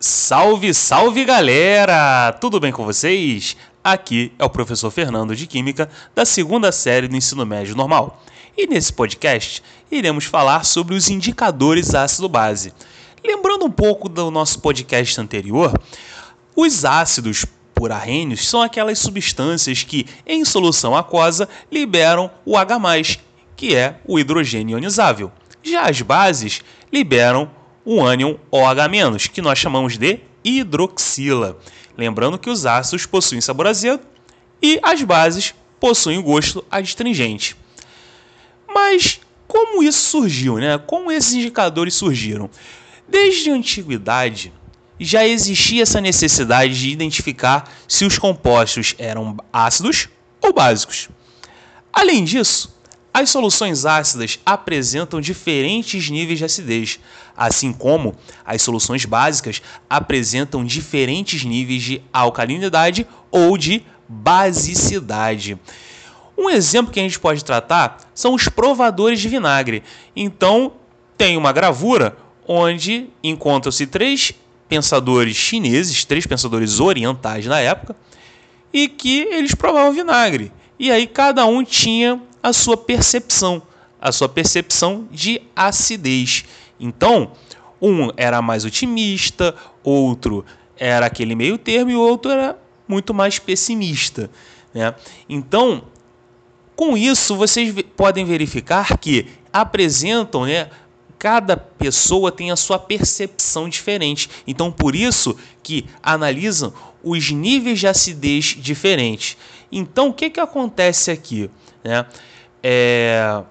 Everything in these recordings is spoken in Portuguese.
Salve, salve galera! Tudo bem com vocês? Aqui é o professor Fernando de Química da segunda série do ensino médio normal. E nesse podcast iremos falar sobre os indicadores ácido-base. Lembrando um pouco do nosso podcast anterior, os ácidos por arrênios são aquelas substâncias que, em solução aquosa, liberam o H+, que é o hidrogênio ionizável. Já as bases liberam o ânion OH-, que nós chamamos de hidroxila. Lembrando que os ácidos possuem sabor azedo e as bases possuem gosto adstringente. Mas como isso surgiu, né? Como esses indicadores surgiram? Desde a antiguidade já existia essa necessidade de identificar se os compostos eram ácidos ou básicos. Além disso, as soluções ácidas apresentam diferentes níveis de acidez, assim como as soluções básicas apresentam diferentes níveis de alcalinidade ou de basicidade. Um exemplo que a gente pode tratar são os provadores de vinagre. Então, tem uma gravura onde encontram-se três pensadores chineses, três pensadores orientais na época, e que eles provavam vinagre. E aí cada um tinha a sua percepção, a sua percepção de acidez. Então, um era mais otimista, outro era aquele meio termo e o outro era muito mais pessimista. Né? Então, com isso, vocês podem verificar que apresentam, né, cada pessoa tem a sua percepção diferente. Então, por isso que analisam os níveis de acidez diferentes. Então, o que, que acontece aqui? Né? É,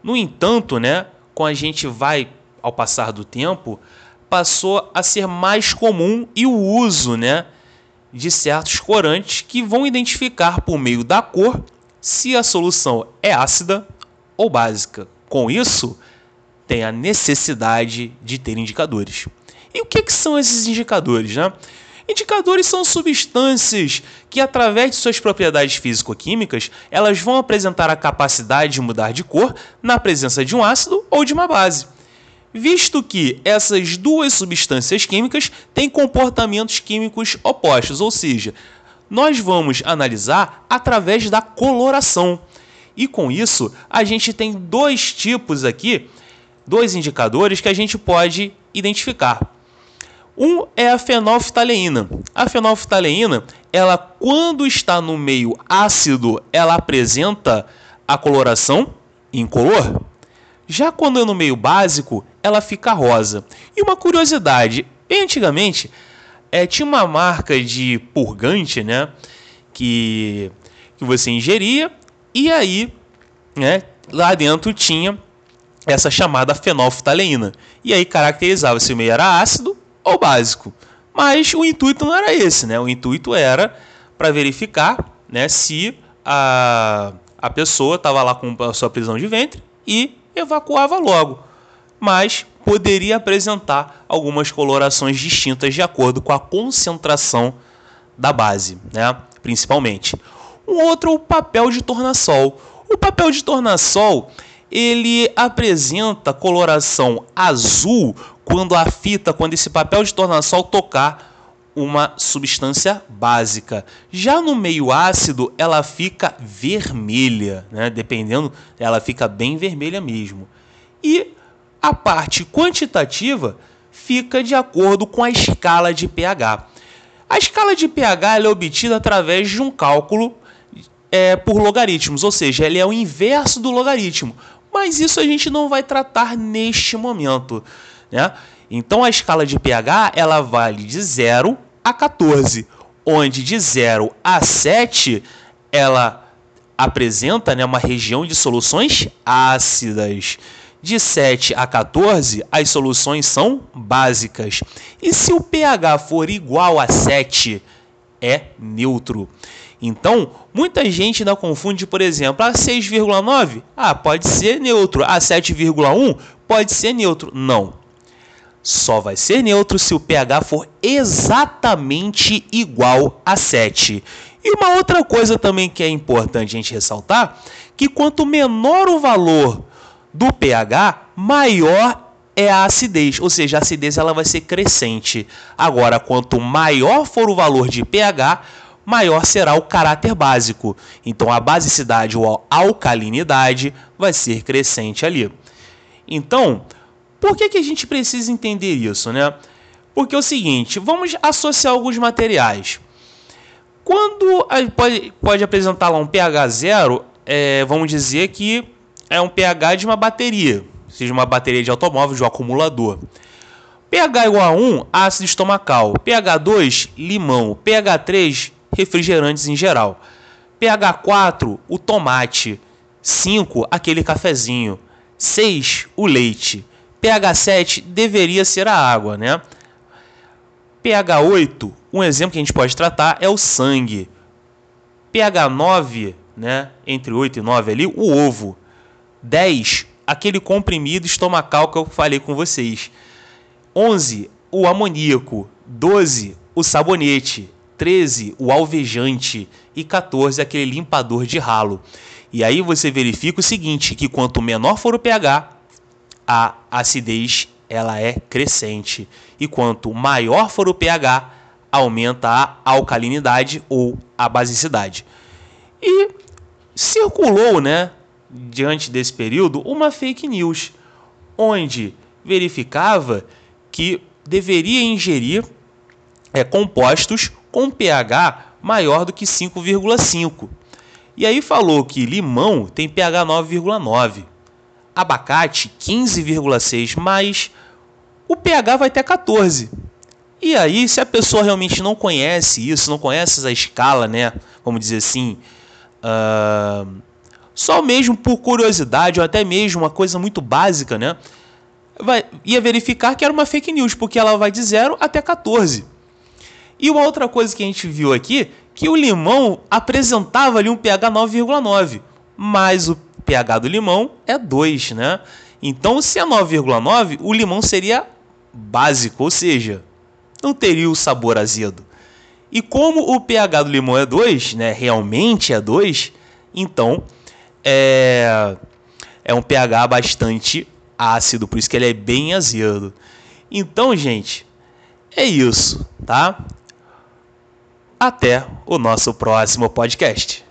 no entanto, né, com a gente vai ao passar do tempo, passou a ser mais comum e o uso né, de certos corantes que vão identificar por meio da cor se a solução é ácida ou básica. Com isso, tem a necessidade de ter indicadores. E o que, que são esses indicadores? Né? Indicadores são substâncias que, através de suas propriedades físico-químicas, elas vão apresentar a capacidade de mudar de cor na presença de um ácido ou de uma base. Visto que essas duas substâncias químicas têm comportamentos químicos opostos, ou seja, nós vamos analisar através da coloração. E com isso, a gente tem dois tipos aqui, dois indicadores que a gente pode identificar. Um é a fenolftaleína. A fenolftaleína, ela quando está no meio ácido, ela apresenta a coloração incolor. Já quando é no meio básico, ela fica rosa. E uma curiosidade, antigamente é, tinha uma marca de purgante, né, que, que você ingeria e aí, né, lá dentro tinha essa chamada fenolftaleína. E aí caracterizava se o meio era ácido ou básico. Mas o intuito não era esse, né? O intuito era para verificar né, se a, a pessoa estava lá com a sua prisão de ventre e evacuava logo. Mas poderia apresentar algumas colorações distintas de acordo com a concentração da base, né? principalmente. Um outro o papel de tornassol. O papel de tornassol ele apresenta coloração azul quando a fita, quando esse papel de tornassol tocar uma substância básica. Já no meio ácido, ela fica vermelha, né? dependendo, ela fica bem vermelha mesmo. E a parte quantitativa fica de acordo com a escala de pH. A escala de pH é obtida através de um cálculo é, por logaritmos, ou seja, ele é o inverso do logaritmo. Mas isso a gente não vai tratar neste momento. Né? Então a escala de pH ela vale de 0 a 14, onde de 0 a 7 ela apresenta né, uma região de soluções ácidas. De 7 a 14, as soluções são básicas. E se o pH for igual a 7, é neutro. Então, muita gente ainda confunde, por exemplo, a 6,9, ah, pode ser neutro, a 7,1 pode ser neutro. Não. Só vai ser neutro se o pH for exatamente igual a 7. E uma outra coisa também que é importante a gente ressaltar, que quanto menor o valor do pH, maior é a acidez, ou seja, a acidez ela vai ser crescente. Agora, quanto maior for o valor de pH, maior será o caráter básico. Então, a basicidade ou a alcalinidade vai ser crescente ali. Então, por que, que a gente precisa entender isso, né? Porque é o seguinte, vamos associar alguns materiais. Quando pode, pode apresentar lá um pH zero, é, vamos dizer que é um pH de uma bateria, seja uma bateria de automóvel, de um acumulador. pH igual a 1, ácido estomacal. pH 2, limão. pH 3, refrigerantes em geral. pH 4, o tomate. 5, aquele cafezinho. 6, o leite. pH 7 deveria ser a água, né? pH 8, um exemplo que a gente pode tratar é o sangue. pH 9, né, entre 8 e 9 ali, o ovo. 10, aquele comprimido estomacal que eu falei com vocês. 11, o amoníaco. 12, o sabonete. 13, o alvejante. E 14, aquele limpador de ralo. E aí você verifica o seguinte, que quanto menor for o pH, a acidez ela é crescente. E quanto maior for o pH, aumenta a alcalinidade ou a basicidade. E circulou, né, diante desse período, uma fake news, onde verificava que deveria ingerir é, compostos com pH maior do que 5,5. E aí falou que limão tem pH 9,9, abacate 15,6, mas o pH vai até 14. E aí, se a pessoa realmente não conhece isso, não conhece essa escala, né? Vamos dizer assim, uh, só mesmo por curiosidade ou até mesmo uma coisa muito básica, né? Vai, ia verificar que era uma fake news, porque ela vai de 0 até 14. E uma outra coisa que a gente viu aqui, que o limão apresentava ali um pH 9,9, mas o pH do limão é 2, né? Então, se é 9,9, o limão seria básico, ou seja, não teria o sabor azedo. E como o pH do limão é 2, né, realmente é 2, então é, é um pH bastante ácido, por isso que ele é bem azedo. Então, gente, é isso, tá? Até o nosso próximo podcast.